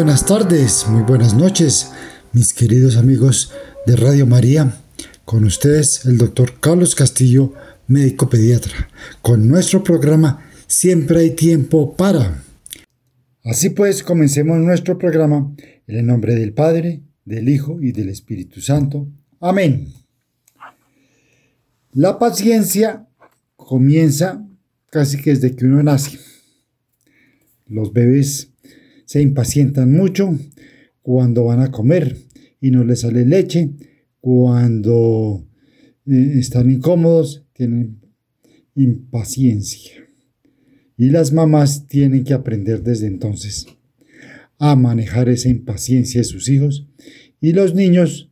Buenas tardes, muy buenas noches, mis queridos amigos de Radio María. Con ustedes el doctor Carlos Castillo, médico pediatra, con nuestro programa Siempre hay tiempo para. Así pues, comencemos nuestro programa en el nombre del Padre, del Hijo y del Espíritu Santo. Amén. La paciencia comienza casi que desde que uno nace. Los bebés se impacientan mucho cuando van a comer y no les sale leche, cuando eh, están incómodos, tienen impaciencia. Y las mamás tienen que aprender desde entonces a manejar esa impaciencia de sus hijos y los niños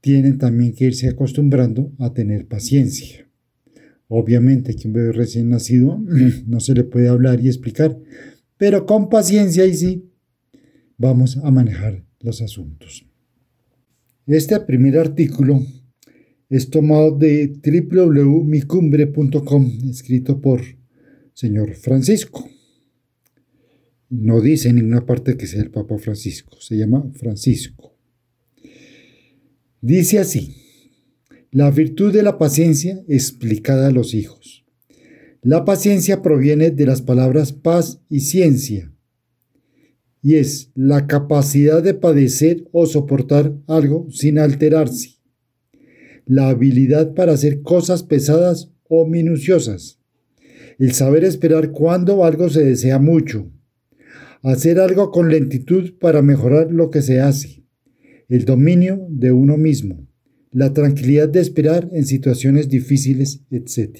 tienen también que irse acostumbrando a tener paciencia. Obviamente que un bebé recién nacido no se le puede hablar y explicar, pero con paciencia y sí vamos a manejar los asuntos. Este primer artículo es tomado de www.micumbre.com, escrito por señor Francisco. No dice en ninguna parte que sea el Papa Francisco, se llama Francisco. Dice así, la virtud de la paciencia explicada a los hijos. La paciencia proviene de las palabras paz y ciencia, y es la capacidad de padecer o soportar algo sin alterarse, la habilidad para hacer cosas pesadas o minuciosas, el saber esperar cuando algo se desea mucho, hacer algo con lentitud para mejorar lo que se hace, el dominio de uno mismo, la tranquilidad de esperar en situaciones difíciles, etc.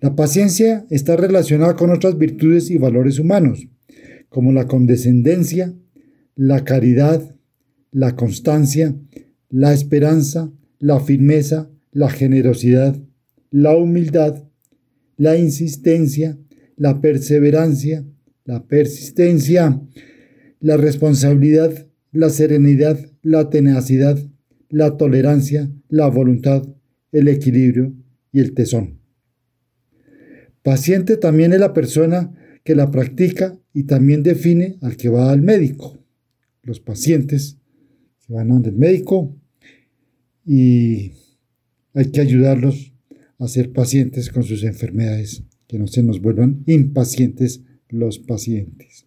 La paciencia está relacionada con otras virtudes y valores humanos, como la condescendencia, la caridad, la constancia, la esperanza, la firmeza, la generosidad, la humildad, la insistencia, la perseverancia, la persistencia, la responsabilidad, la serenidad, la tenacidad, la tolerancia, la voluntad, el equilibrio y el tesón. Paciente también es la persona que la practica y también define al que va al médico. Los pacientes van al médico y hay que ayudarlos a ser pacientes con sus enfermedades, que no se nos vuelvan impacientes los pacientes.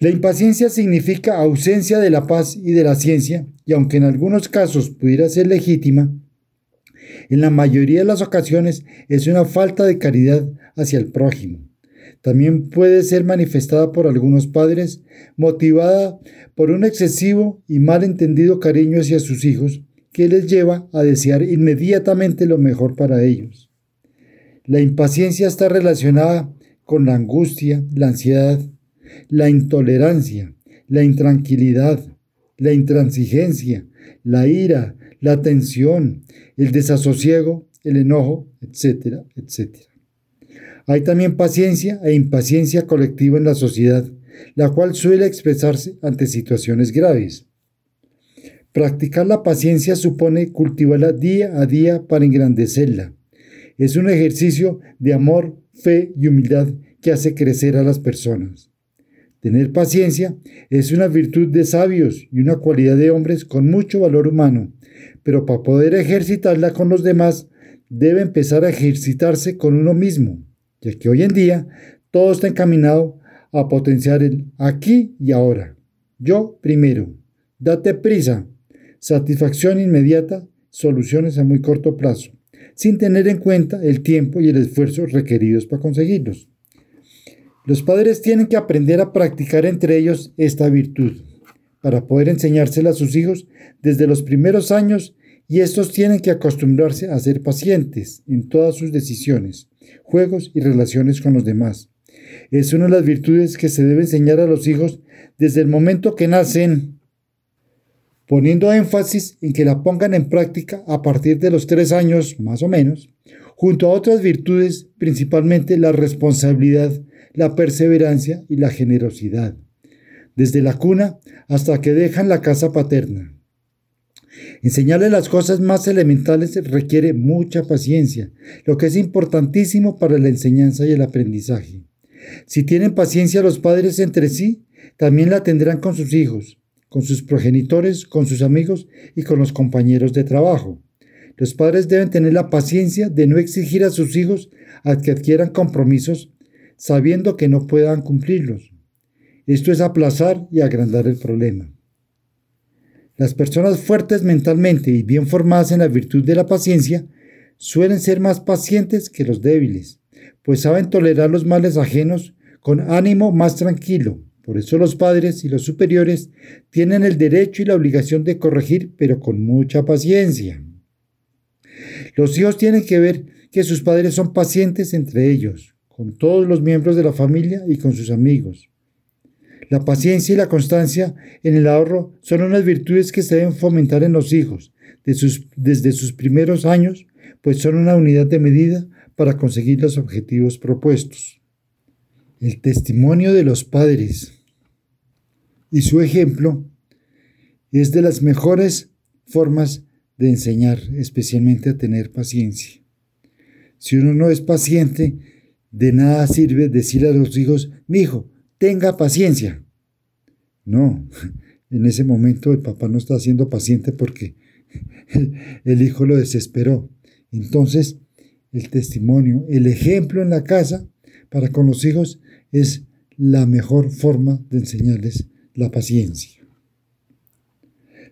La impaciencia significa ausencia de la paz y de la ciencia, y aunque en algunos casos pudiera ser legítima, en la mayoría de las ocasiones es una falta de caridad hacia el prójimo. También puede ser manifestada por algunos padres, motivada por un excesivo y mal entendido cariño hacia sus hijos, que les lleva a desear inmediatamente lo mejor para ellos. La impaciencia está relacionada con la angustia, la ansiedad, la intolerancia, la intranquilidad, la intransigencia, la ira, la tensión, el desasosiego, el enojo, etcétera, etcétera. Hay también paciencia e impaciencia colectiva en la sociedad, la cual suele expresarse ante situaciones graves. Practicar la paciencia supone cultivarla día a día para engrandecerla. Es un ejercicio de amor, fe y humildad que hace crecer a las personas. Tener paciencia es una virtud de sabios y una cualidad de hombres con mucho valor humano, pero para poder ejercitarla con los demás debe empezar a ejercitarse con uno mismo, ya que hoy en día todo está encaminado a potenciar el aquí y ahora. Yo primero. Date prisa. Satisfacción inmediata, soluciones a muy corto plazo, sin tener en cuenta el tiempo y el esfuerzo requeridos para conseguirlos. Los padres tienen que aprender a practicar entre ellos esta virtud para poder enseñársela a sus hijos desde los primeros años y estos tienen que acostumbrarse a ser pacientes en todas sus decisiones, juegos y relaciones con los demás. Es una de las virtudes que se debe enseñar a los hijos desde el momento que nacen, poniendo énfasis en que la pongan en práctica a partir de los tres años más o menos, junto a otras virtudes, principalmente la responsabilidad, la perseverancia y la generosidad desde la cuna hasta que dejan la casa paterna. Enseñarle las cosas más elementales requiere mucha paciencia, lo que es importantísimo para la enseñanza y el aprendizaje. Si tienen paciencia los padres entre sí, también la tendrán con sus hijos, con sus progenitores, con sus amigos y con los compañeros de trabajo. Los padres deben tener la paciencia de no exigir a sus hijos a que adquieran compromisos sabiendo que no puedan cumplirlos. Esto es aplazar y agrandar el problema. Las personas fuertes mentalmente y bien formadas en la virtud de la paciencia suelen ser más pacientes que los débiles, pues saben tolerar los males ajenos con ánimo más tranquilo. Por eso los padres y los superiores tienen el derecho y la obligación de corregir, pero con mucha paciencia. Los hijos tienen que ver que sus padres son pacientes entre ellos, con todos los miembros de la familia y con sus amigos. La paciencia y la constancia en el ahorro son unas virtudes que se deben fomentar en los hijos desde sus primeros años, pues son una unidad de medida para conseguir los objetivos propuestos. El testimonio de los padres y su ejemplo es de las mejores formas de enseñar, especialmente a tener paciencia. Si uno no es paciente, de nada sirve decirle a los hijos, mi hijo, tenga paciencia. No, en ese momento el papá no está siendo paciente porque el hijo lo desesperó. Entonces, el testimonio, el ejemplo en la casa para con los hijos es la mejor forma de enseñarles la paciencia.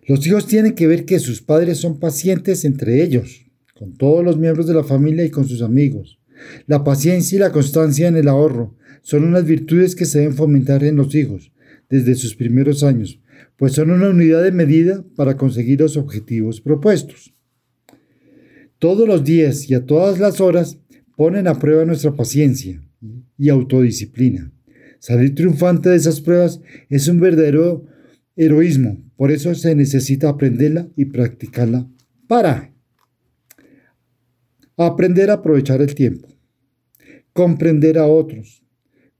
Los hijos tienen que ver que sus padres son pacientes entre ellos, con todos los miembros de la familia y con sus amigos. La paciencia y la constancia en el ahorro son unas virtudes que se deben fomentar en los hijos desde sus primeros años, pues son una unidad de medida para conseguir los objetivos propuestos. Todos los días y a todas las horas ponen a prueba nuestra paciencia y autodisciplina. Salir triunfante de esas pruebas es un verdadero heroísmo, por eso se necesita aprenderla y practicarla para aprender a aprovechar el tiempo, comprender a otros,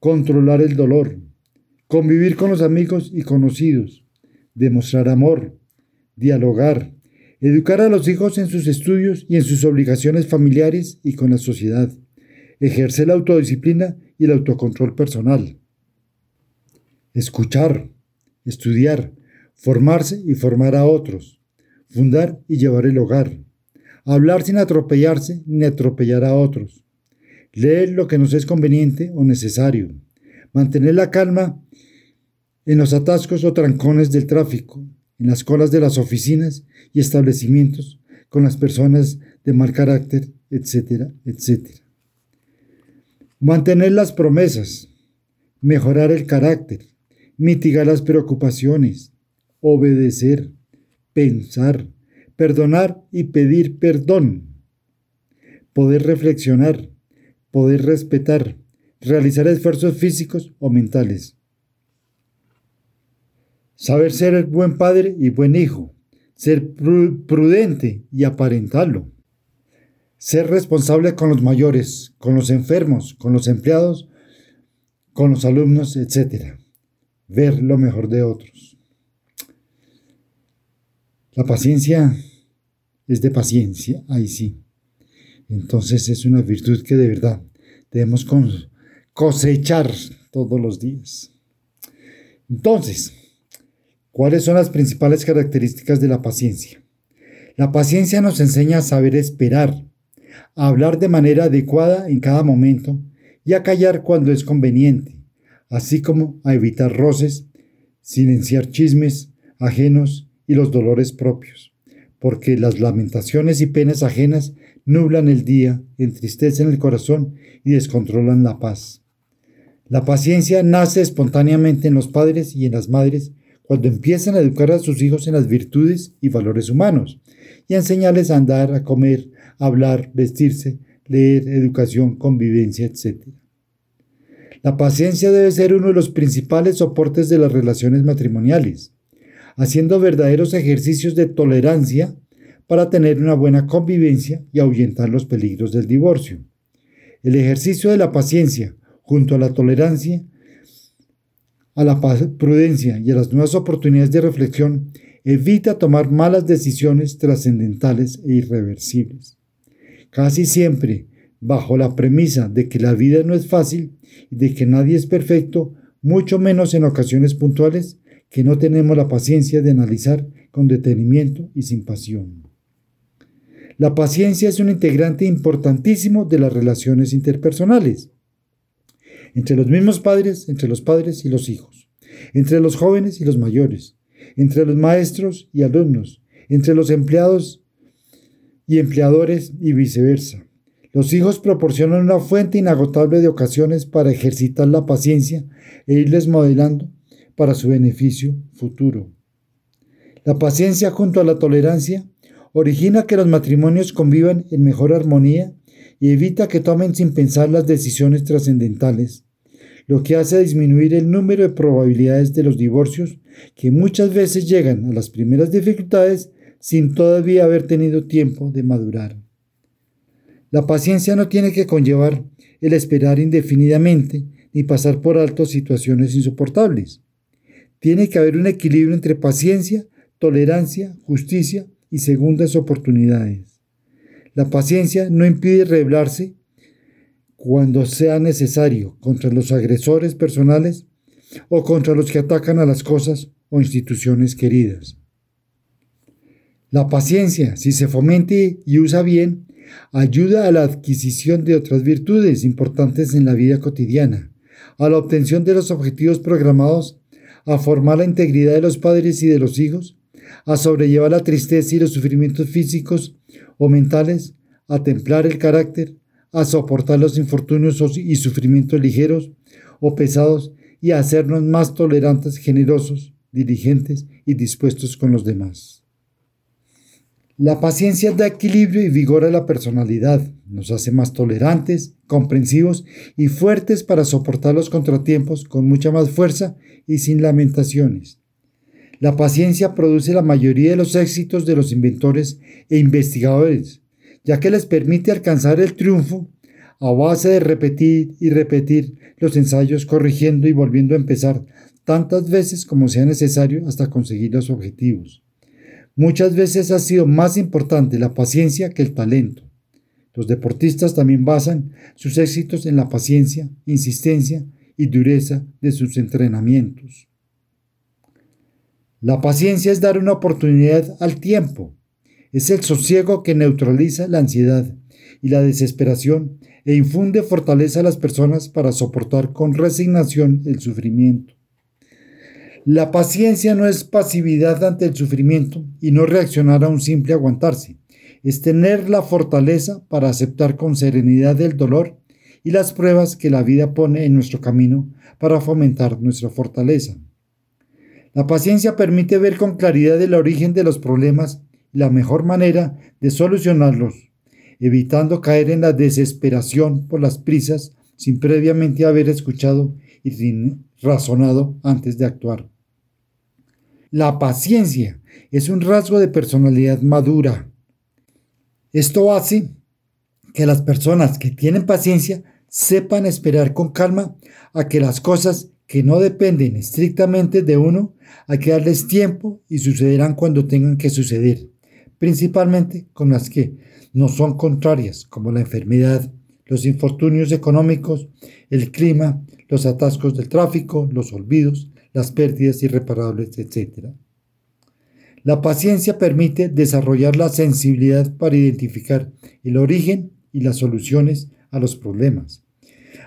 controlar el dolor, convivir con los amigos y conocidos, demostrar amor, dialogar, educar a los hijos en sus estudios y en sus obligaciones familiares y con la sociedad, ejercer la autodisciplina y el autocontrol personal, escuchar, estudiar, formarse y formar a otros, fundar y llevar el hogar, hablar sin atropellarse ni atropellar a otros, leer lo que nos es conveniente o necesario, mantener la calma en los atascos o trancones del tráfico, en las colas de las oficinas y establecimientos, con las personas de mal carácter, etcétera, etcétera. Mantener las promesas, mejorar el carácter, mitigar las preocupaciones, obedecer, pensar, perdonar y pedir perdón, poder reflexionar, poder respetar, realizar esfuerzos físicos o mentales. Saber ser buen padre y buen hijo, ser prudente y aparentarlo. Ser responsable con los mayores, con los enfermos, con los empleados, con los alumnos, etc. Ver lo mejor de otros. La paciencia es de paciencia, ahí sí. Entonces es una virtud que de verdad debemos cosechar todos los días. Entonces, ¿cuáles son las principales características de la paciencia? La paciencia nos enseña a saber esperar, a hablar de manera adecuada en cada momento y a callar cuando es conveniente, así como a evitar roces, silenciar chismes ajenos y los dolores propios porque las lamentaciones y penas ajenas nublan el día, entristecen el corazón y descontrolan la paz. La paciencia nace espontáneamente en los padres y en las madres cuando empiezan a educar a sus hijos en las virtudes y valores humanos y a enseñarles a andar, a comer, a hablar, vestirse, leer, educación, convivencia, etc. La paciencia debe ser uno de los principales soportes de las relaciones matrimoniales haciendo verdaderos ejercicios de tolerancia para tener una buena convivencia y ahuyentar los peligros del divorcio. El ejercicio de la paciencia junto a la tolerancia, a la prudencia y a las nuevas oportunidades de reflexión evita tomar malas decisiones trascendentales e irreversibles. Casi siempre bajo la premisa de que la vida no es fácil y de que nadie es perfecto, mucho menos en ocasiones puntuales, que no tenemos la paciencia de analizar con detenimiento y sin pasión. La paciencia es un integrante importantísimo de las relaciones interpersonales, entre los mismos padres, entre los padres y los hijos, entre los jóvenes y los mayores, entre los maestros y alumnos, entre los empleados y empleadores y viceversa. Los hijos proporcionan una fuente inagotable de ocasiones para ejercitar la paciencia e irles modelando para su beneficio futuro. La paciencia junto a la tolerancia origina que los matrimonios convivan en mejor armonía y evita que tomen sin pensar las decisiones trascendentales, lo que hace disminuir el número de probabilidades de los divorcios que muchas veces llegan a las primeras dificultades sin todavía haber tenido tiempo de madurar. La paciencia no tiene que conllevar el esperar indefinidamente ni pasar por alto situaciones insoportables. Tiene que haber un equilibrio entre paciencia, tolerancia, justicia y segundas oportunidades. La paciencia no impide rebelarse cuando sea necesario contra los agresores personales o contra los que atacan a las cosas o instituciones queridas. La paciencia, si se fomente y usa bien, ayuda a la adquisición de otras virtudes importantes en la vida cotidiana, a la obtención de los objetivos programados, a formar la integridad de los padres y de los hijos, a sobrellevar la tristeza y los sufrimientos físicos o mentales, a templar el carácter, a soportar los infortunios y sufrimientos ligeros o pesados y a hacernos más tolerantes, generosos, diligentes y dispuestos con los demás. La paciencia da equilibrio y vigor a la personalidad, nos hace más tolerantes, comprensivos y fuertes para soportar los contratiempos con mucha más fuerza y sin lamentaciones. La paciencia produce la mayoría de los éxitos de los inventores e investigadores, ya que les permite alcanzar el triunfo a base de repetir y repetir los ensayos corrigiendo y volviendo a empezar tantas veces como sea necesario hasta conseguir los objetivos. Muchas veces ha sido más importante la paciencia que el talento. Los deportistas también basan sus éxitos en la paciencia, insistencia y dureza de sus entrenamientos. La paciencia es dar una oportunidad al tiempo. Es el sosiego que neutraliza la ansiedad y la desesperación e infunde fortaleza a las personas para soportar con resignación el sufrimiento. La paciencia no es pasividad ante el sufrimiento y no reaccionar a un simple aguantarse. Es tener la fortaleza para aceptar con serenidad el dolor y las pruebas que la vida pone en nuestro camino para fomentar nuestra fortaleza. La paciencia permite ver con claridad el origen de los problemas y la mejor manera de solucionarlos, evitando caer en la desesperación por las prisas sin previamente haber escuchado y sin razonado antes de actuar. La paciencia es un rasgo de personalidad madura. Esto hace que las personas que tienen paciencia sepan esperar con calma a que las cosas que no dependen estrictamente de uno, hay que darles tiempo y sucederán cuando tengan que suceder, principalmente con las que no son contrarias, como la enfermedad, los infortunios económicos, el clima, los atascos del tráfico, los olvidos, las pérdidas irreparables, etc. La paciencia permite desarrollar la sensibilidad para identificar el origen y las soluciones a los problemas,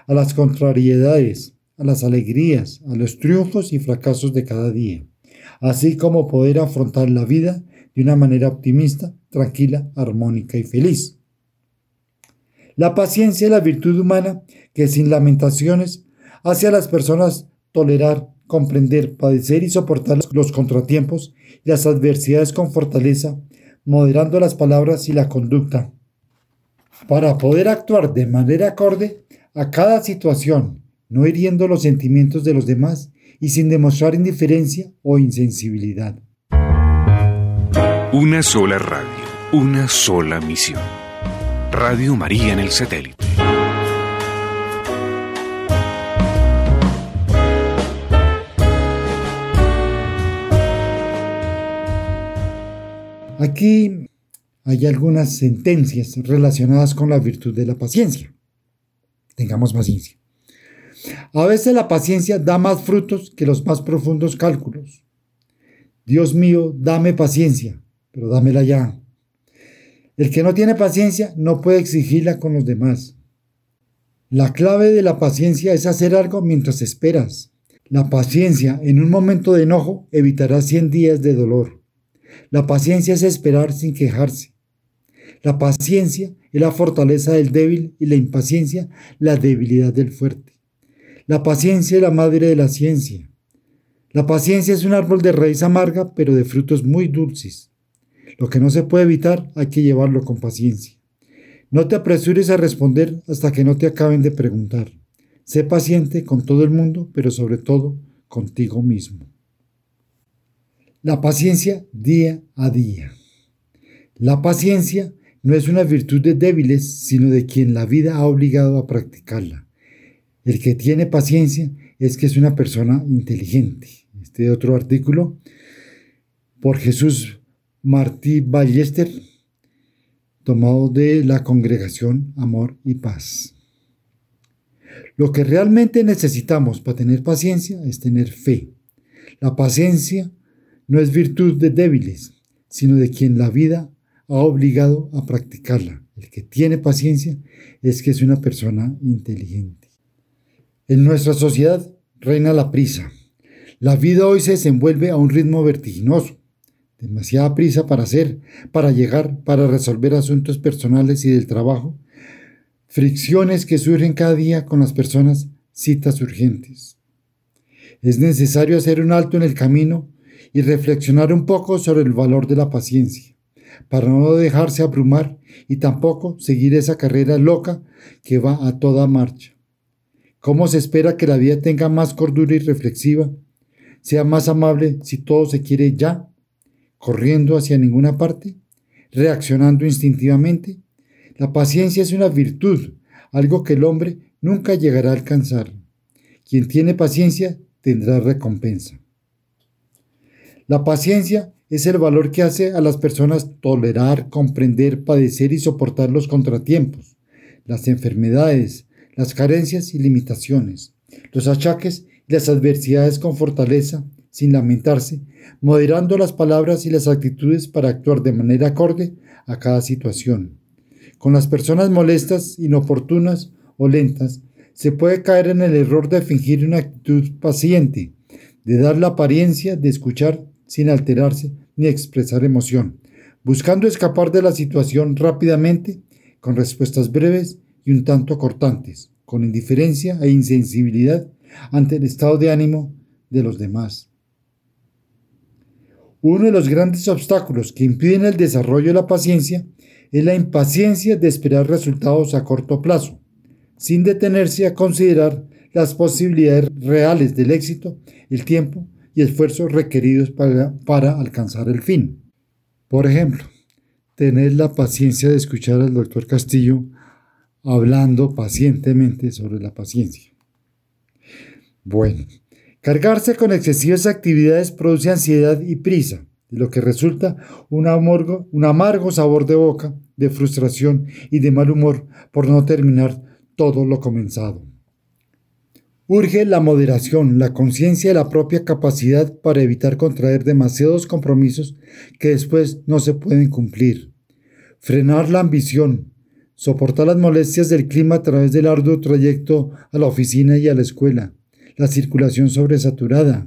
a las contrariedades, a las alegrías, a los triunfos y fracasos de cada día, así como poder afrontar la vida de una manera optimista, tranquila, armónica y feliz. La paciencia es la virtud humana que sin lamentaciones hace a las personas tolerar comprender, padecer y soportar los contratiempos y las adversidades con fortaleza, moderando las palabras y la conducta, para poder actuar de manera acorde a cada situación, no hiriendo los sentimientos de los demás y sin demostrar indiferencia o insensibilidad. Una sola radio, una sola misión. Radio María en el satélite. Aquí hay algunas sentencias relacionadas con la virtud de la paciencia. Tengamos paciencia. A veces la paciencia da más frutos que los más profundos cálculos. Dios mío, dame paciencia, pero dámela ya. El que no tiene paciencia no puede exigirla con los demás. La clave de la paciencia es hacer algo mientras esperas. La paciencia en un momento de enojo evitará 100 días de dolor. La paciencia es esperar sin quejarse. La paciencia es la fortaleza del débil y la impaciencia la debilidad del fuerte. La paciencia es la madre de la ciencia. La paciencia es un árbol de raíz amarga pero de frutos muy dulces. Lo que no se puede evitar hay que llevarlo con paciencia. No te apresures a responder hasta que no te acaben de preguntar. Sé paciente con todo el mundo, pero sobre todo contigo mismo. La paciencia día a día. La paciencia no es una virtud de débiles, sino de quien la vida ha obligado a practicarla. El que tiene paciencia es que es una persona inteligente. Este otro artículo por Jesús Martí Ballester, tomado de la congregación Amor y Paz. Lo que realmente necesitamos para tener paciencia es tener fe. La paciencia no es virtud de débiles, sino de quien la vida ha obligado a practicarla. El que tiene paciencia es que es una persona inteligente. En nuestra sociedad reina la prisa. La vida hoy se desenvuelve a un ritmo vertiginoso. Demasiada prisa para hacer, para llegar, para resolver asuntos personales y del trabajo, fricciones que surgen cada día con las personas, citas urgentes. Es necesario hacer un alto en el camino y reflexionar un poco sobre el valor de la paciencia, para no dejarse abrumar y tampoco seguir esa carrera loca que va a toda marcha. ¿Cómo se espera que la vida tenga más cordura y reflexiva? Sea más amable si todo se quiere ya, corriendo hacia ninguna parte, reaccionando instintivamente, la paciencia es una virtud, algo que el hombre nunca llegará a alcanzar. Quien tiene paciencia tendrá recompensa. La paciencia es el valor que hace a las personas tolerar, comprender, padecer y soportar los contratiempos, las enfermedades, las carencias y limitaciones, los achaques y las adversidades con fortaleza, sin lamentarse, moderando las palabras y las actitudes para actuar de manera acorde a cada situación. Con las personas molestas, inoportunas o lentas, se puede caer en el error de fingir una actitud paciente, de dar la apariencia de escuchar sin alterarse ni expresar emoción, buscando escapar de la situación rápidamente, con respuestas breves y un tanto cortantes, con indiferencia e insensibilidad ante el estado de ánimo de los demás. Uno de los grandes obstáculos que impiden el desarrollo de la paciencia es la impaciencia de esperar resultados a corto plazo, sin detenerse a considerar las posibilidades reales del éxito, el tiempo y esfuerzos requeridos para, para alcanzar el fin. Por ejemplo, tener la paciencia de escuchar al doctor Castillo hablando pacientemente sobre la paciencia. Bueno, cargarse con excesivas actividades produce ansiedad y prisa de lo que resulta un amargo, un amargo sabor de boca, de frustración y de mal humor por no terminar todo lo comenzado. Urge la moderación, la conciencia de la propia capacidad para evitar contraer demasiados compromisos que después no se pueden cumplir. Frenar la ambición, soportar las molestias del clima a través del arduo trayecto a la oficina y a la escuela, la circulación sobresaturada,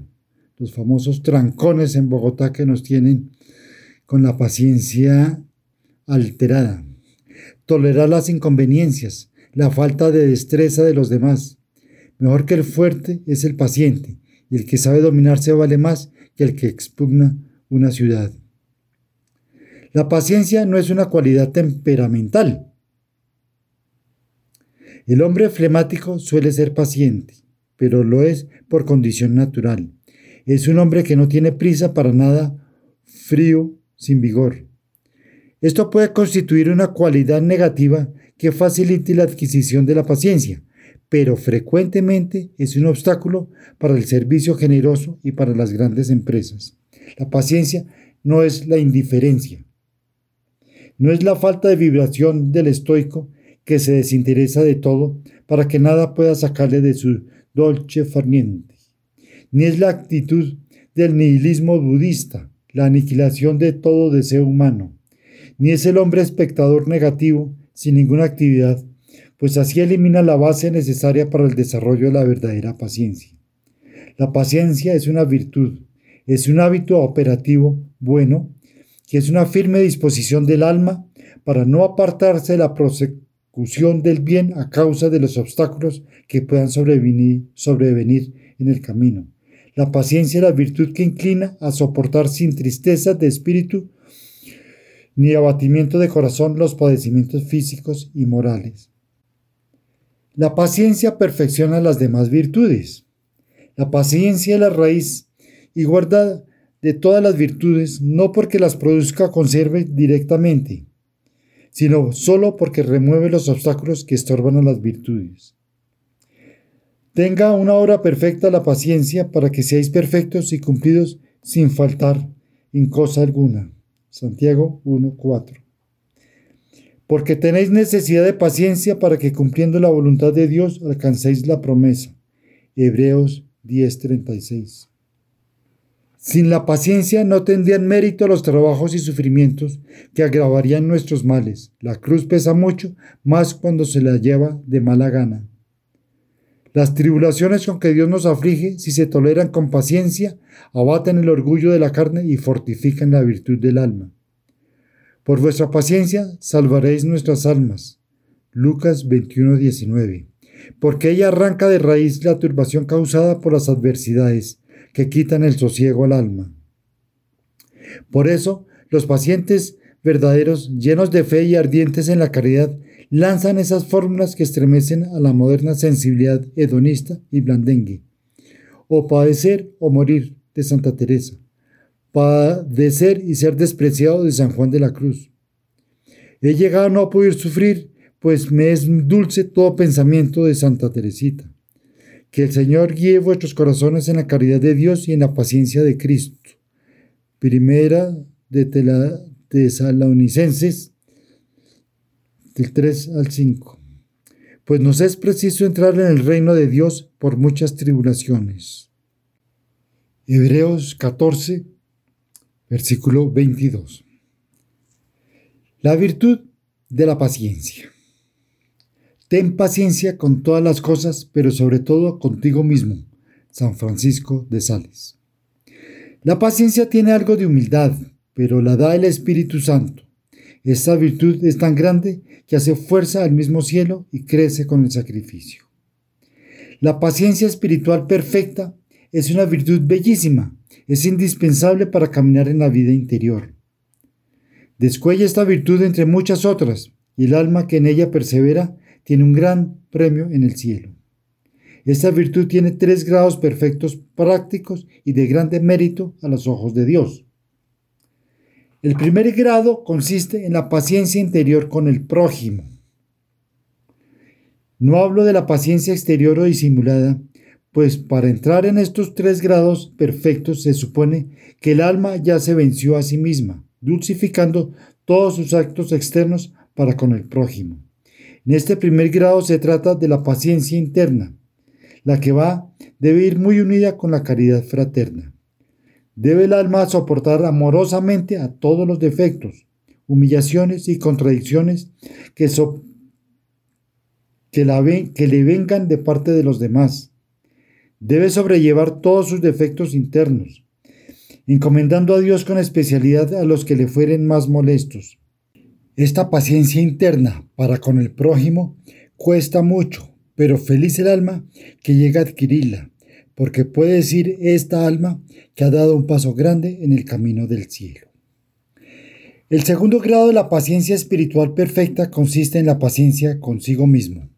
los famosos trancones en Bogotá que nos tienen con la paciencia alterada, tolerar las inconveniencias, la falta de destreza de los demás. Mejor que el fuerte es el paciente, y el que sabe dominarse vale más que el que expugna una ciudad. La paciencia no es una cualidad temperamental. El hombre flemático suele ser paciente, pero lo es por condición natural. Es un hombre que no tiene prisa para nada, frío, sin vigor. Esto puede constituir una cualidad negativa que facilite la adquisición de la paciencia, pero frecuentemente es un obstáculo para el servicio generoso y para las grandes empresas. La paciencia no es la indiferencia. No es la falta de vibración del estoico que se desinteresa de todo para que nada pueda sacarle de su dolce farniente, ni es la actitud del nihilismo budista, la aniquilación de todo deseo humano, ni es el hombre espectador negativo sin ninguna actividad, pues así elimina la base necesaria para el desarrollo de la verdadera paciencia. La paciencia es una virtud, es un hábito operativo bueno, que es una firme disposición del alma para no apartarse de la del bien a causa de los obstáculos que puedan sobrevenir, sobrevenir en el camino. La paciencia es la virtud que inclina a soportar sin tristeza de espíritu ni abatimiento de corazón los padecimientos físicos y morales. La paciencia perfecciona las demás virtudes. La paciencia es la raíz y guarda de todas las virtudes, no porque las produzca conserve directamente, sino solo porque remueve los obstáculos que estorban a las virtudes. Tenga una obra perfecta la paciencia para que seáis perfectos y cumplidos sin faltar en cosa alguna. Santiago 1.4. Porque tenéis necesidad de paciencia para que cumpliendo la voluntad de Dios alcancéis la promesa. Hebreos 10.36. Sin la paciencia no tendrían mérito los trabajos y sufrimientos que agravarían nuestros males. La cruz pesa mucho, más cuando se la lleva de mala gana. Las tribulaciones con que Dios nos aflige, si se toleran con paciencia, abaten el orgullo de la carne y fortifican la virtud del alma. Por vuestra paciencia salvaréis nuestras almas. Lucas 21:19. Porque ella arranca de raíz la turbación causada por las adversidades que quitan el sosiego al alma. Por eso, los pacientes verdaderos, llenos de fe y ardientes en la caridad, lanzan esas fórmulas que estremecen a la moderna sensibilidad hedonista y blandengue. O padecer o morir de Santa Teresa. Padecer y ser despreciado de San Juan de la Cruz. He llegado a no poder sufrir, pues me es dulce todo pensamiento de Santa Teresita. Que el Señor guíe vuestros corazones en la caridad de Dios y en la paciencia de Cristo. Primera de Tesalonicenses del 3 al 5. Pues nos es preciso entrar en el reino de Dios por muchas tribulaciones. Hebreos 14, versículo 22. La virtud de la paciencia. Ten paciencia con todas las cosas, pero sobre todo contigo mismo. San Francisco de Sales. La paciencia tiene algo de humildad, pero la da el Espíritu Santo. Esta virtud es tan grande que hace fuerza al mismo cielo y crece con el sacrificio. La paciencia espiritual perfecta es una virtud bellísima, es indispensable para caminar en la vida interior. Descuella esta virtud entre muchas otras, y el alma que en ella persevera tiene un gran premio en el cielo. Esta virtud tiene tres grados perfectos prácticos y de grande mérito a los ojos de Dios. El primer grado consiste en la paciencia interior con el prójimo. No hablo de la paciencia exterior o disimulada, pues para entrar en estos tres grados perfectos se supone que el alma ya se venció a sí misma, dulcificando todos sus actos externos para con el prójimo. En este primer grado se trata de la paciencia interna, la que va debe ir muy unida con la caridad fraterna. Debe el alma soportar amorosamente a todos los defectos, humillaciones y contradicciones que, la que le vengan de parte de los demás. Debe sobrellevar todos sus defectos internos, encomendando a Dios con especialidad a los que le fueren más molestos. Esta paciencia interna para con el prójimo cuesta mucho, pero feliz el alma que llega a adquirirla, porque puede decir esta alma que ha dado un paso grande en el camino del cielo. El segundo grado de la paciencia espiritual perfecta consiste en la paciencia consigo mismo.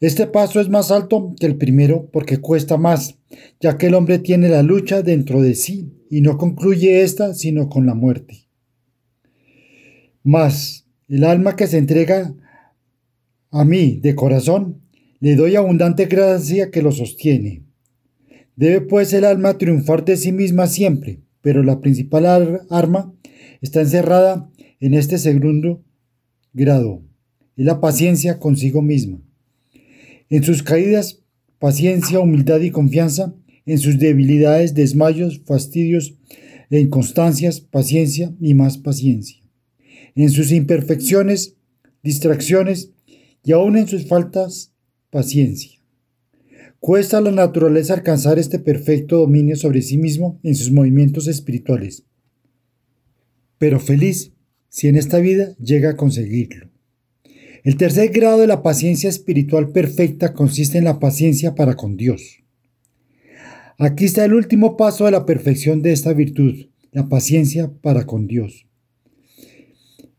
Este paso es más alto que el primero porque cuesta más, ya que el hombre tiene la lucha dentro de sí y no concluye ésta sino con la muerte. Mas el alma que se entrega a mí de corazón le doy abundante gracia que lo sostiene. Debe pues el alma triunfar de sí misma siempre, pero la principal arma está encerrada en este segundo grado, es la paciencia consigo misma. En sus caídas, paciencia, humildad y confianza, en sus debilidades, desmayos, fastidios e inconstancias, paciencia y más paciencia. En sus imperfecciones, distracciones y aún en sus faltas, paciencia. Cuesta a la naturaleza alcanzar este perfecto dominio sobre sí mismo en sus movimientos espirituales. Pero feliz si en esta vida llega a conseguirlo. El tercer grado de la paciencia espiritual perfecta consiste en la paciencia para con Dios. Aquí está el último paso de la perfección de esta virtud, la paciencia para con Dios.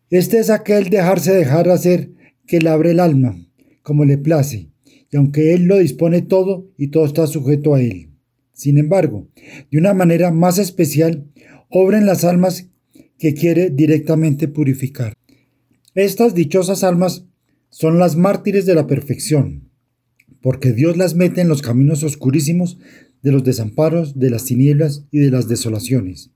Este es aquel dejarse dejar hacer que le el alma, como le place, y aunque Él lo dispone todo y todo está sujeto a Él. Sin embargo, de una manera más especial, obra en las almas que quiere directamente purificar. Estas dichosas almas son las mártires de la perfección, porque Dios las mete en los caminos oscurísimos de los desamparos, de las tinieblas y de las desolaciones.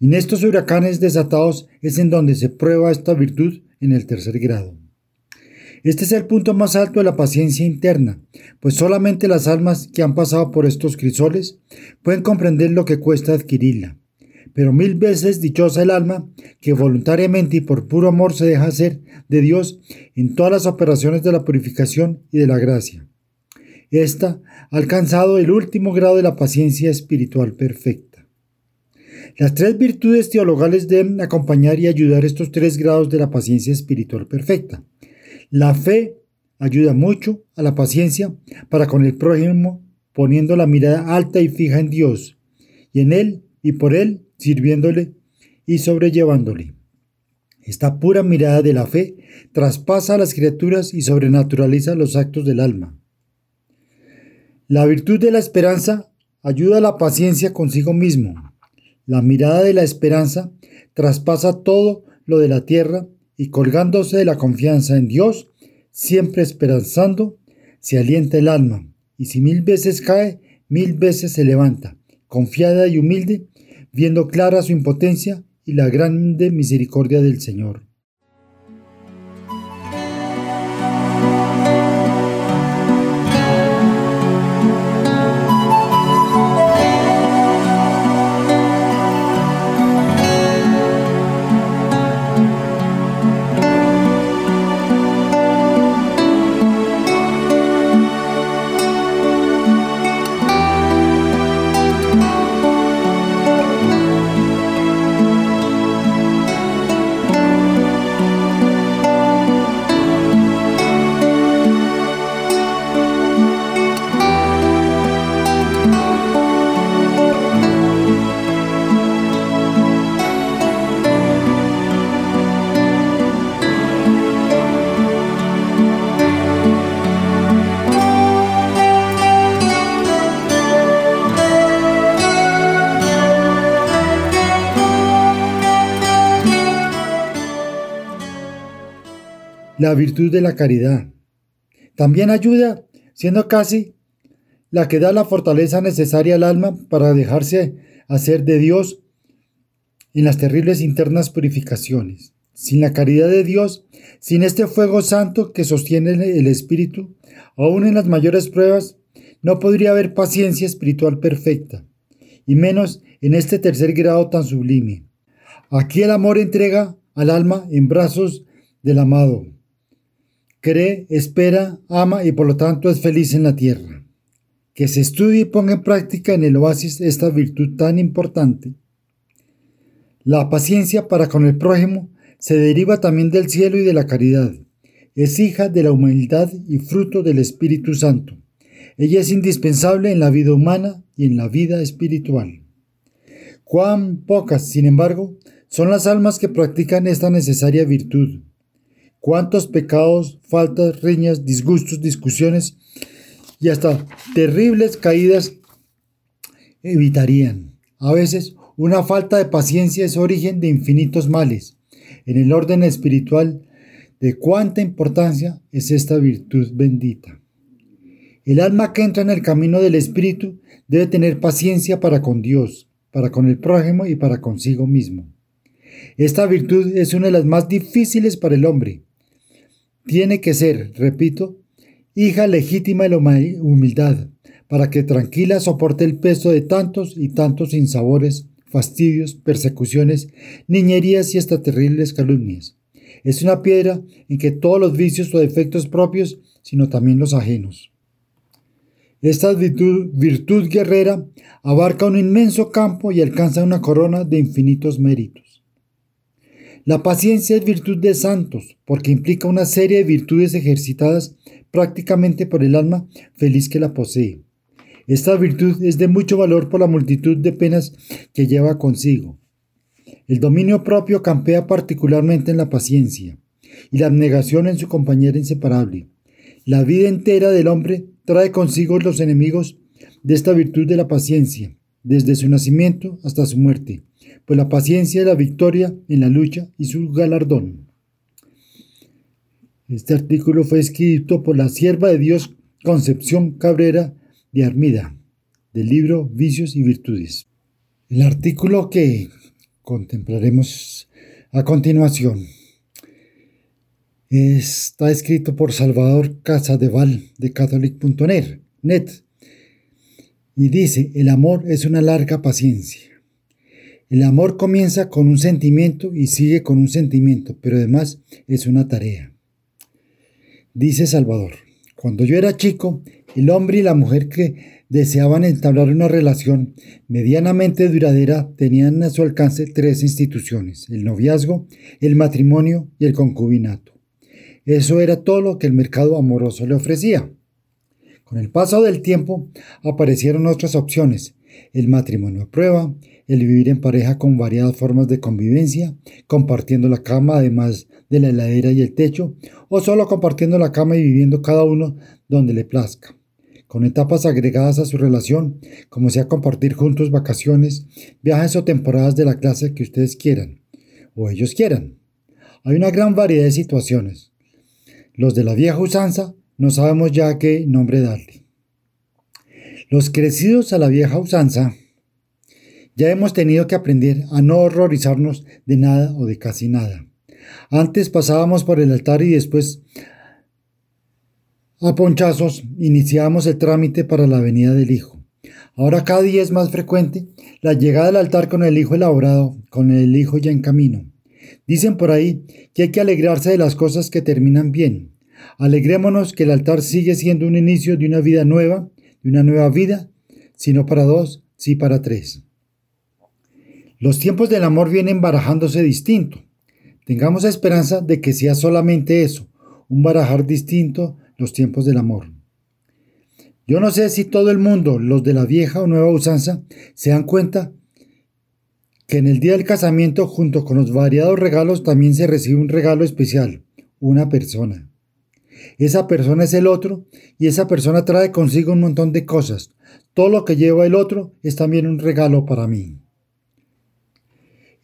Y en estos huracanes desatados es en donde se prueba esta virtud en el tercer grado. Este es el punto más alto de la paciencia interna, pues solamente las almas que han pasado por estos crisoles pueden comprender lo que cuesta adquirirla. Pero mil veces dichosa el alma que voluntariamente y por puro amor se deja hacer de Dios en todas las operaciones de la purificación y de la gracia. Esta ha alcanzado el último grado de la paciencia espiritual perfecta. Las tres virtudes teologales deben acompañar y ayudar estos tres grados de la paciencia espiritual perfecta. La fe ayuda mucho a la paciencia para con el prójimo, poniendo la mirada alta y fija en Dios, y en Él y por Él, sirviéndole y sobrellevándole. Esta pura mirada de la fe traspasa a las criaturas y sobrenaturaliza los actos del alma. La virtud de la esperanza ayuda a la paciencia consigo mismo. La mirada de la esperanza traspasa todo lo de la tierra y colgándose de la confianza en Dios, siempre esperanzando, se alienta el alma, y si mil veces cae, mil veces se levanta, confiada y humilde, viendo clara su impotencia y la grande misericordia del Señor. La virtud de la caridad. También ayuda, siendo casi la que da la fortaleza necesaria al alma para dejarse hacer de Dios en las terribles internas purificaciones. Sin la caridad de Dios, sin este fuego santo que sostiene el espíritu, aún en las mayores pruebas, no podría haber paciencia espiritual perfecta, y menos en este tercer grado tan sublime. Aquí el amor entrega al alma en brazos del amado, cree, espera, ama y por lo tanto es feliz en la tierra. Que se estudie y ponga en práctica en el oasis esta virtud tan importante. La paciencia para con el prójimo se deriva también del cielo y de la caridad. Es hija de la humildad y fruto del Espíritu Santo. Ella es indispensable en la vida humana y en la vida espiritual. Cuán pocas, sin embargo, son las almas que practican esta necesaria virtud cuántos pecados, faltas, riñas, disgustos, discusiones y hasta terribles caídas evitarían. A veces, una falta de paciencia es origen de infinitos males. En el orden espiritual, de cuánta importancia es esta virtud bendita. El alma que entra en el camino del Espíritu debe tener paciencia para con Dios, para con el prójimo y para consigo mismo. Esta virtud es una de las más difíciles para el hombre. Tiene que ser, repito, hija legítima de la humildad, para que tranquila soporte el peso de tantos y tantos sinsabores, fastidios, persecuciones, niñerías y hasta terribles calumnias. Es una piedra en que todos los vicios o defectos propios, sino también los ajenos. Esta virtud, virtud guerrera abarca un inmenso campo y alcanza una corona de infinitos méritos. La paciencia es virtud de santos, porque implica una serie de virtudes ejercitadas prácticamente por el alma feliz que la posee. Esta virtud es de mucho valor por la multitud de penas que lleva consigo. El dominio propio campea particularmente en la paciencia, y la abnegación en su compañera inseparable. La vida entera del hombre trae consigo los enemigos de esta virtud de la paciencia, desde su nacimiento hasta su muerte, pues la paciencia es la victoria en la lucha y su galardón. Este artículo fue escrito por la sierva de Dios Concepción Cabrera de Armida, del libro Vicios y Virtudes. El artículo que contemplaremos a continuación está escrito por Salvador Casadeval de Catholic.net y dice, el amor es una larga paciencia. El amor comienza con un sentimiento y sigue con un sentimiento, pero además es una tarea. Dice Salvador, cuando yo era chico, el hombre y la mujer que deseaban entablar una relación medianamente duradera tenían a su alcance tres instituciones, el noviazgo, el matrimonio y el concubinato. Eso era todo lo que el mercado amoroso le ofrecía. Con el paso del tiempo aparecieron otras opciones, el matrimonio a prueba, el vivir en pareja con variadas formas de convivencia, compartiendo la cama además de la heladera y el techo, o solo compartiendo la cama y viviendo cada uno donde le plazca, con etapas agregadas a su relación, como sea compartir juntos vacaciones, viajes o temporadas de la clase que ustedes quieran, o ellos quieran. Hay una gran variedad de situaciones. Los de la vieja usanza no sabemos ya qué nombre darle. Los crecidos a la vieja usanza ya hemos tenido que aprender a no horrorizarnos de nada o de casi nada. Antes pasábamos por el altar y después a ponchazos iniciábamos el trámite para la venida del Hijo. Ahora cada día es más frecuente la llegada al altar con el Hijo elaborado, con el Hijo ya en camino. Dicen por ahí que hay que alegrarse de las cosas que terminan bien. Alegrémonos que el altar sigue siendo un inicio de una vida nueva, de una nueva vida, si no para dos, sí para tres. Los tiempos del amor vienen barajándose distinto. Tengamos esperanza de que sea solamente eso, un barajar distinto los tiempos del amor. Yo no sé si todo el mundo, los de la vieja o nueva usanza, se dan cuenta que en el día del casamiento junto con los variados regalos también se recibe un regalo especial, una persona. Esa persona es el otro y esa persona trae consigo un montón de cosas. Todo lo que lleva el otro es también un regalo para mí.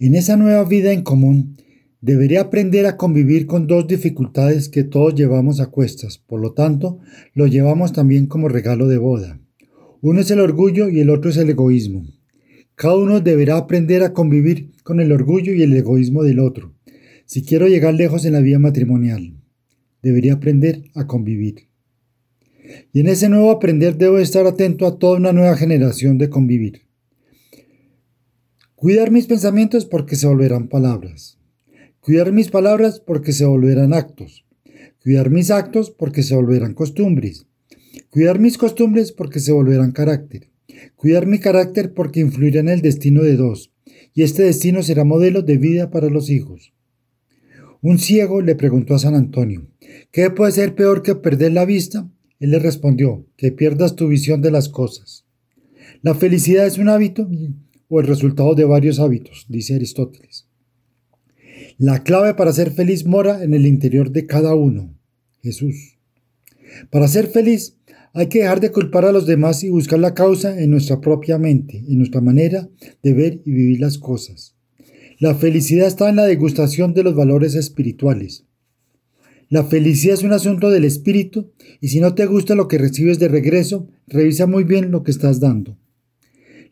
En esa nueva vida en común, debería aprender a convivir con dos dificultades que todos llevamos a cuestas, por lo tanto, lo llevamos también como regalo de boda. Uno es el orgullo y el otro es el egoísmo. Cada uno deberá aprender a convivir con el orgullo y el egoísmo del otro, si quiero llegar lejos en la vida matrimonial. Debería aprender a convivir. Y en ese nuevo aprender debo estar atento a toda una nueva generación de convivir. Cuidar mis pensamientos porque se volverán palabras. Cuidar mis palabras porque se volverán actos. Cuidar mis actos porque se volverán costumbres. Cuidar mis costumbres porque se volverán carácter. Cuidar mi carácter porque influirá en el destino de dos, y este destino será modelo de vida para los hijos. Un ciego le preguntó a San Antonio, ¿qué puede ser peor que perder la vista? Él le respondió, que pierdas tu visión de las cosas. La felicidad es un hábito o el resultado de varios hábitos, dice Aristóteles. La clave para ser feliz mora en el interior de cada uno, Jesús. Para ser feliz hay que dejar de culpar a los demás y buscar la causa en nuestra propia mente, en nuestra manera de ver y vivir las cosas. La felicidad está en la degustación de los valores espirituales. La felicidad es un asunto del espíritu y si no te gusta lo que recibes de regreso, revisa muy bien lo que estás dando.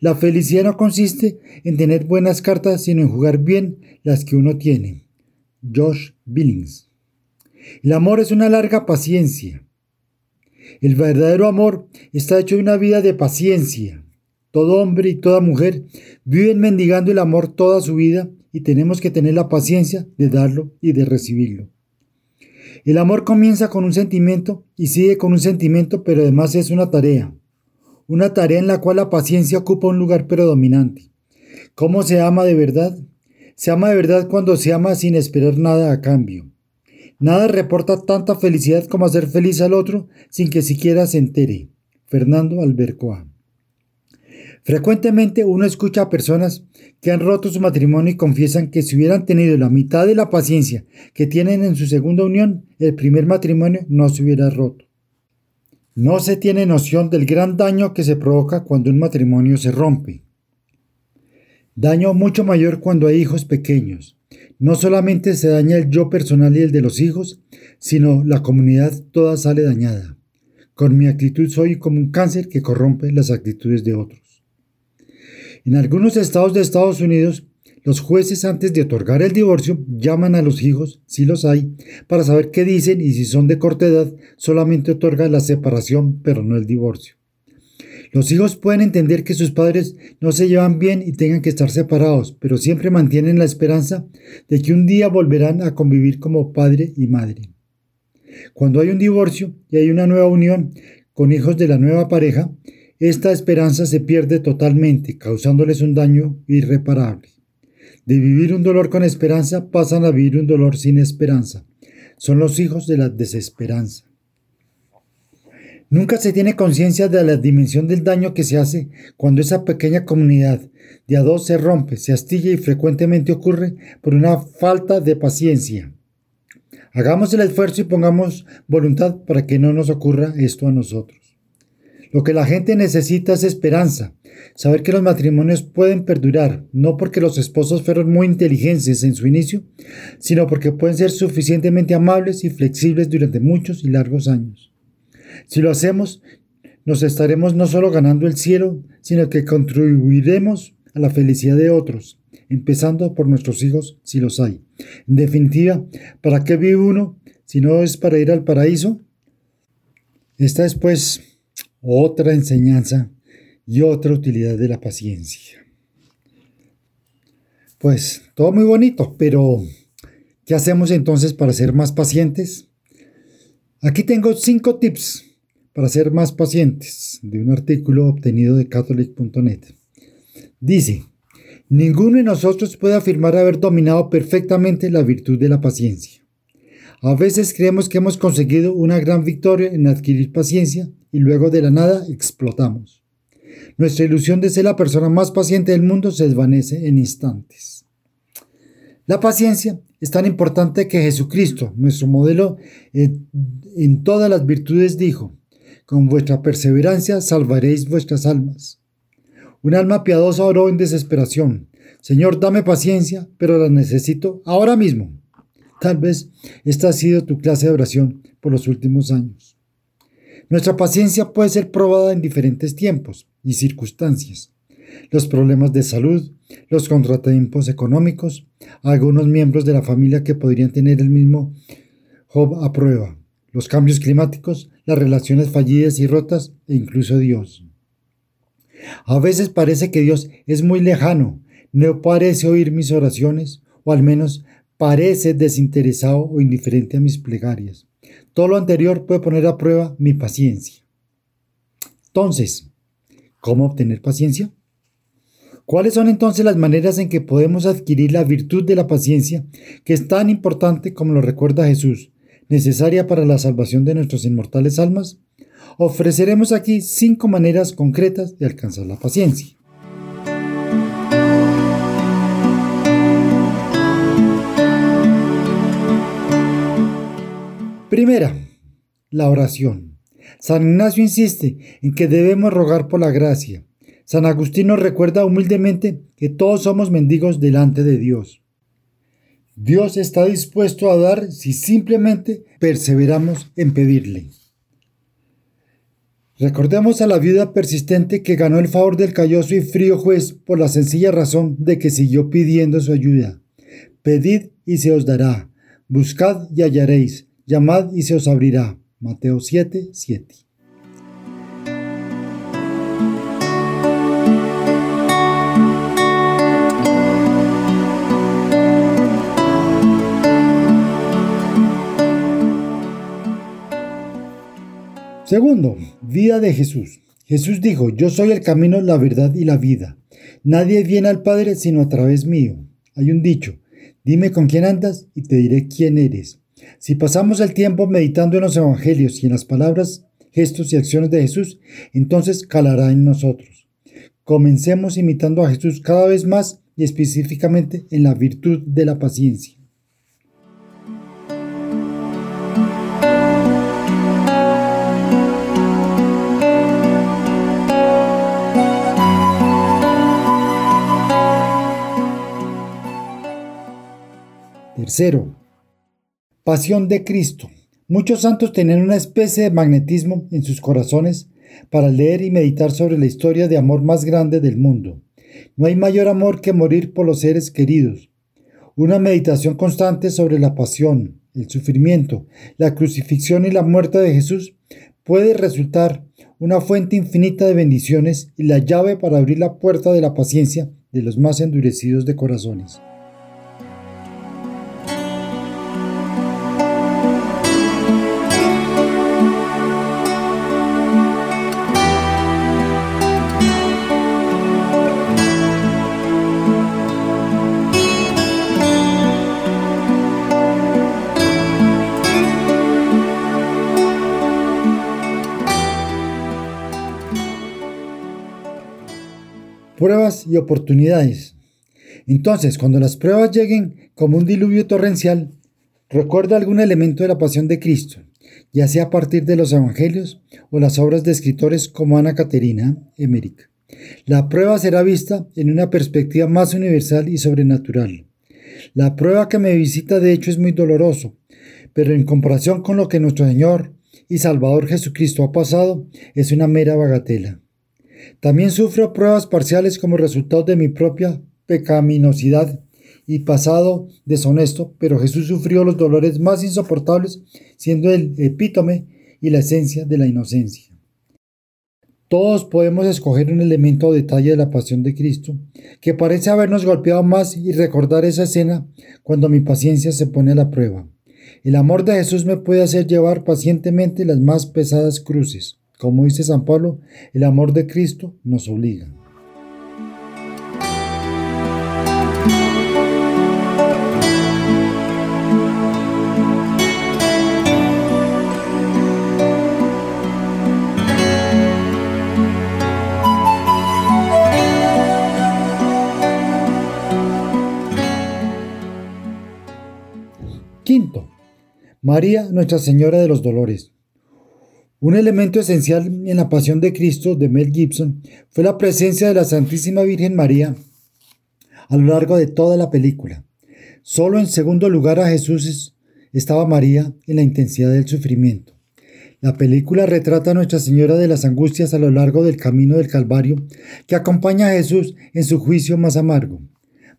La felicidad no consiste en tener buenas cartas, sino en jugar bien las que uno tiene. Josh Billings. El amor es una larga paciencia. El verdadero amor está hecho de una vida de paciencia. Todo hombre y toda mujer viven mendigando el amor toda su vida y tenemos que tener la paciencia de darlo y de recibirlo. El amor comienza con un sentimiento y sigue con un sentimiento, pero además es una tarea. Una tarea en la cual la paciencia ocupa un lugar predominante. ¿Cómo se ama de verdad? Se ama de verdad cuando se ama sin esperar nada a cambio. Nada reporta tanta felicidad como hacer feliz al otro sin que siquiera se entere. Fernando Albercoa. Frecuentemente uno escucha a personas que han roto su matrimonio y confiesan que si hubieran tenido la mitad de la paciencia que tienen en su segunda unión, el primer matrimonio no se hubiera roto. No se tiene noción del gran daño que se provoca cuando un matrimonio se rompe. Daño mucho mayor cuando hay hijos pequeños. No solamente se daña el yo personal y el de los hijos, sino la comunidad toda sale dañada. Con mi actitud soy como un cáncer que corrompe las actitudes de otros. En algunos estados de Estados Unidos, los jueces antes de otorgar el divorcio llaman a los hijos, si los hay, para saber qué dicen y si son de corta edad, solamente otorga la separación, pero no el divorcio. Los hijos pueden entender que sus padres no se llevan bien y tengan que estar separados, pero siempre mantienen la esperanza de que un día volverán a convivir como padre y madre. Cuando hay un divorcio y hay una nueva unión con hijos de la nueva pareja, esta esperanza se pierde totalmente, causándoles un daño irreparable. De vivir un dolor con esperanza pasan a vivir un dolor sin esperanza. Son los hijos de la desesperanza. Nunca se tiene conciencia de la dimensión del daño que se hace cuando esa pequeña comunidad de a dos se rompe, se astilla y frecuentemente ocurre por una falta de paciencia. Hagamos el esfuerzo y pongamos voluntad para que no nos ocurra esto a nosotros. Lo que la gente necesita es esperanza, saber que los matrimonios pueden perdurar, no porque los esposos fueron muy inteligentes en su inicio, sino porque pueden ser suficientemente amables y flexibles durante muchos y largos años. Si lo hacemos, nos estaremos no solo ganando el cielo, sino que contribuiremos a la felicidad de otros, empezando por nuestros hijos si los hay. En definitiva, ¿para qué vive uno si no es para ir al paraíso? Esta es pues otra enseñanza y otra utilidad de la paciencia. Pues todo muy bonito, pero ¿qué hacemos entonces para ser más pacientes? Aquí tengo cinco tips para ser más pacientes de un artículo obtenido de catholic.net. Dice, ninguno de nosotros puede afirmar haber dominado perfectamente la virtud de la paciencia. A veces creemos que hemos conseguido una gran victoria en adquirir paciencia y luego de la nada explotamos. Nuestra ilusión de ser la persona más paciente del mundo se desvanece en instantes. La paciencia es tan importante que Jesucristo, nuestro modelo en todas las virtudes, dijo, con vuestra perseverancia salvaréis vuestras almas. Un alma piadosa oró en desesperación, Señor, dame paciencia, pero la necesito ahora mismo. Tal vez esta ha sido tu clase de oración por los últimos años. Nuestra paciencia puede ser probada en diferentes tiempos y circunstancias. Los problemas de salud, los contratiempos económicos, algunos miembros de la familia que podrían tener el mismo Job a prueba, los cambios climáticos, las relaciones fallidas y rotas e incluso Dios. A veces parece que Dios es muy lejano, no parece oír mis oraciones, o al menos parece desinteresado o indiferente a mis plegarias. Todo lo anterior puede poner a prueba mi paciencia. Entonces, ¿cómo obtener paciencia? ¿Cuáles son entonces las maneras en que podemos adquirir la virtud de la paciencia, que es tan importante como lo recuerda Jesús, necesaria para la salvación de nuestras inmortales almas? Ofreceremos aquí cinco maneras concretas de alcanzar la paciencia. Primera, la oración. San Ignacio insiste en que debemos rogar por la gracia. San Agustín nos recuerda humildemente que todos somos mendigos delante de Dios. Dios está dispuesto a dar si simplemente perseveramos en pedirle. Recordemos a la viuda persistente que ganó el favor del calloso y frío juez por la sencilla razón de que siguió pidiendo su ayuda. Pedid y se os dará, buscad y hallaréis, llamad y se os abrirá. Mateo 7, 7. Segundo, vida de Jesús. Jesús dijo, yo soy el camino, la verdad y la vida. Nadie viene al Padre sino a través mío. Hay un dicho, dime con quién andas y te diré quién eres. Si pasamos el tiempo meditando en los evangelios y en las palabras, gestos y acciones de Jesús, entonces calará en nosotros. Comencemos imitando a Jesús cada vez más y específicamente en la virtud de la paciencia. Tercero, pasión de Cristo. Muchos santos tenían una especie de magnetismo en sus corazones para leer y meditar sobre la historia de amor más grande del mundo. No hay mayor amor que morir por los seres queridos. Una meditación constante sobre la pasión, el sufrimiento, la crucifixión y la muerte de Jesús puede resultar una fuente infinita de bendiciones y la llave para abrir la puerta de la paciencia de los más endurecidos de corazones. Pruebas y oportunidades. Entonces, cuando las pruebas lleguen como un diluvio torrencial, recuerda algún elemento de la pasión de Cristo, ya sea a partir de los evangelios o las obras de escritores como Ana Caterina Emmerich. La prueba será vista en una perspectiva más universal y sobrenatural. La prueba que me visita de hecho es muy doloroso, pero en comparación con lo que nuestro Señor y Salvador Jesucristo ha pasado, es una mera bagatela. También sufro pruebas parciales como resultado de mi propia pecaminosidad y pasado deshonesto, pero Jesús sufrió los dolores más insoportables, siendo el epítome y la esencia de la inocencia. Todos podemos escoger un elemento o detalle de la pasión de Cristo que parece habernos golpeado más y recordar esa escena cuando mi paciencia se pone a la prueba. El amor de Jesús me puede hacer llevar pacientemente las más pesadas cruces. Como dice San Pablo, el amor de Cristo nos obliga. Quinto, María Nuestra Señora de los Dolores. Un elemento esencial en la pasión de Cristo de Mel Gibson fue la presencia de la Santísima Virgen María a lo largo de toda la película. Solo en segundo lugar a Jesús estaba María en la intensidad del sufrimiento. La película retrata a Nuestra Señora de las Angustias a lo largo del camino del Calvario que acompaña a Jesús en su juicio más amargo.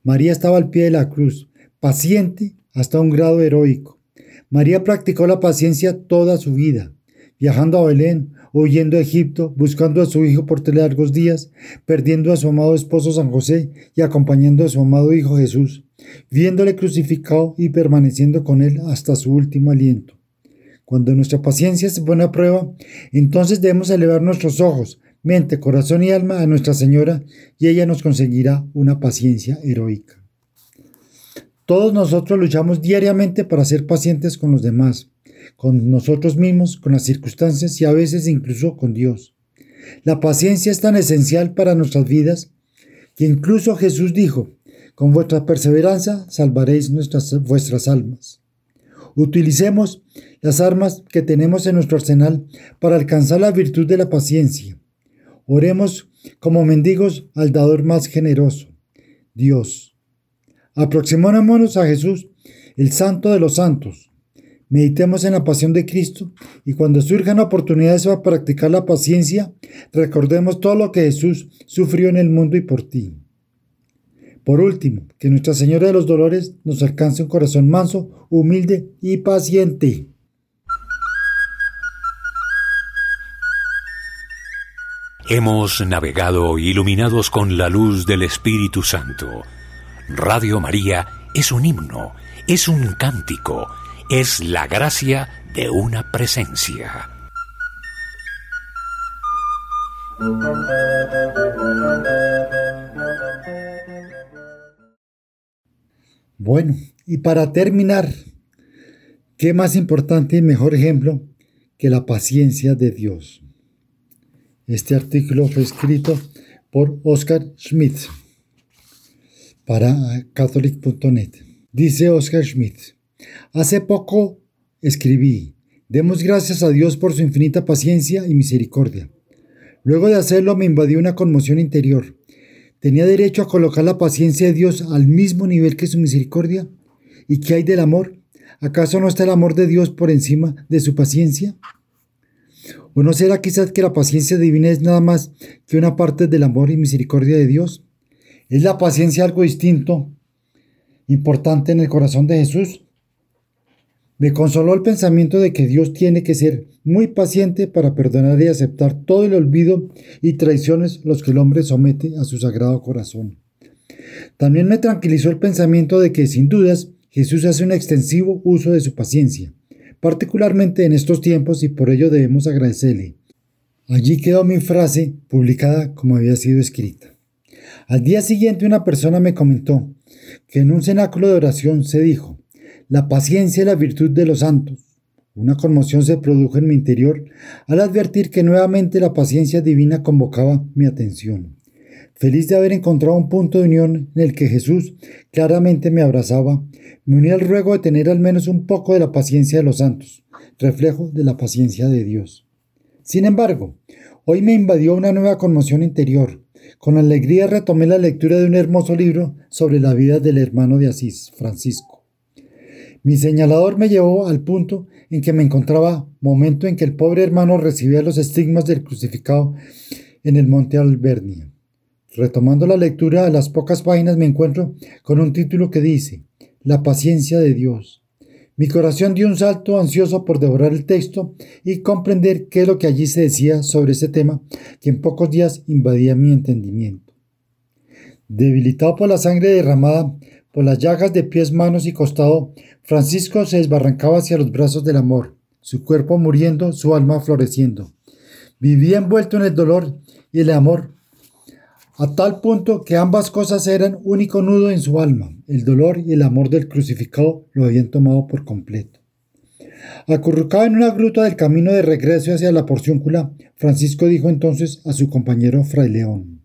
María estaba al pie de la cruz, paciente hasta un grado heroico. María practicó la paciencia toda su vida viajando a Belén, huyendo a Egipto, buscando a su hijo por largos días, perdiendo a su amado esposo San José y acompañando a su amado hijo Jesús, viéndole crucificado y permaneciendo con él hasta su último aliento. Cuando nuestra paciencia se pone a prueba, entonces debemos elevar nuestros ojos, mente, corazón y alma a Nuestra Señora y ella nos conseguirá una paciencia heroica. Todos nosotros luchamos diariamente para ser pacientes con los demás, con nosotros mismos, con las circunstancias y a veces incluso con Dios. La paciencia es tan esencial para nuestras vidas que incluso Jesús dijo, con vuestra perseverancia salvaréis nuestras, vuestras almas. Utilicemos las armas que tenemos en nuestro arsenal para alcanzar la virtud de la paciencia. Oremos como mendigos al dador más generoso, Dios. Aproximémonos a Jesús, el santo de los santos, Meditemos en la pasión de Cristo y cuando surjan oportunidades para practicar la paciencia, recordemos todo lo que Jesús sufrió en el mundo y por ti. Por último, que Nuestra Señora de los Dolores nos alcance un corazón manso, humilde y paciente. Hemos navegado iluminados con la luz del Espíritu Santo. Radio María es un himno, es un cántico, es la gracia de una presencia. Bueno, y para terminar, ¿qué más importante y mejor ejemplo que la paciencia de Dios? Este artículo fue escrito por Oscar Schmidt para catholic.net. Dice Oscar Schmidt, hace poco escribí, demos gracias a Dios por su infinita paciencia y misericordia. Luego de hacerlo me invadió una conmoción interior. ¿Tenía derecho a colocar la paciencia de Dios al mismo nivel que su misericordia? ¿Y qué hay del amor? ¿Acaso no está el amor de Dios por encima de su paciencia? ¿O no será quizás que la paciencia divina es nada más que una parte del amor y misericordia de Dios? ¿Es la paciencia algo distinto, importante en el corazón de Jesús? Me consoló el pensamiento de que Dios tiene que ser muy paciente para perdonar y aceptar todo el olvido y traiciones los que el hombre somete a su sagrado corazón. También me tranquilizó el pensamiento de que sin dudas Jesús hace un extensivo uso de su paciencia particularmente en estos tiempos y por ello debemos agradecerle. Allí quedó mi frase publicada como había sido escrita. Al día siguiente una persona me comentó que en un cenáculo de oración se dijo, la paciencia es la virtud de los santos. Una conmoción se produjo en mi interior al advertir que nuevamente la paciencia divina convocaba mi atención. Feliz de haber encontrado un punto de unión en el que Jesús claramente me abrazaba, me uní al ruego de tener al menos un poco de la paciencia de los santos, reflejo de la paciencia de Dios. Sin embargo, hoy me invadió una nueva conmoción interior. Con alegría retomé la lectura de un hermoso libro sobre la vida del hermano de Asís, Francisco. Mi señalador me llevó al punto en que me encontraba, momento en que el pobre hermano recibía los estigmas del crucificado en el monte Albernia. Retomando la lectura a las pocas páginas me encuentro con un título que dice La paciencia de Dios. Mi corazón dio un salto ansioso por devorar el texto y comprender qué es lo que allí se decía sobre ese tema que en pocos días invadía mi entendimiento. Debilitado por la sangre derramada, las llagas de pies, manos y costado, Francisco se desbarrancaba hacia los brazos del amor, su cuerpo muriendo, su alma floreciendo. Vivía envuelto en el dolor y el amor a tal punto que ambas cosas eran único nudo en su alma. El dolor y el amor del crucificado lo habían tomado por completo. Acurrucado en una gruta del camino de regreso hacia la porciúncula, Francisco dijo entonces a su compañero Fray León,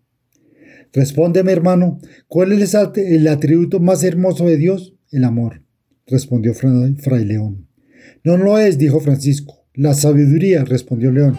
Respóndeme, hermano, ¿cuál es el atributo más hermoso de Dios? El amor, respondió Fray León. No lo es, dijo Francisco. La sabiduría, respondió León.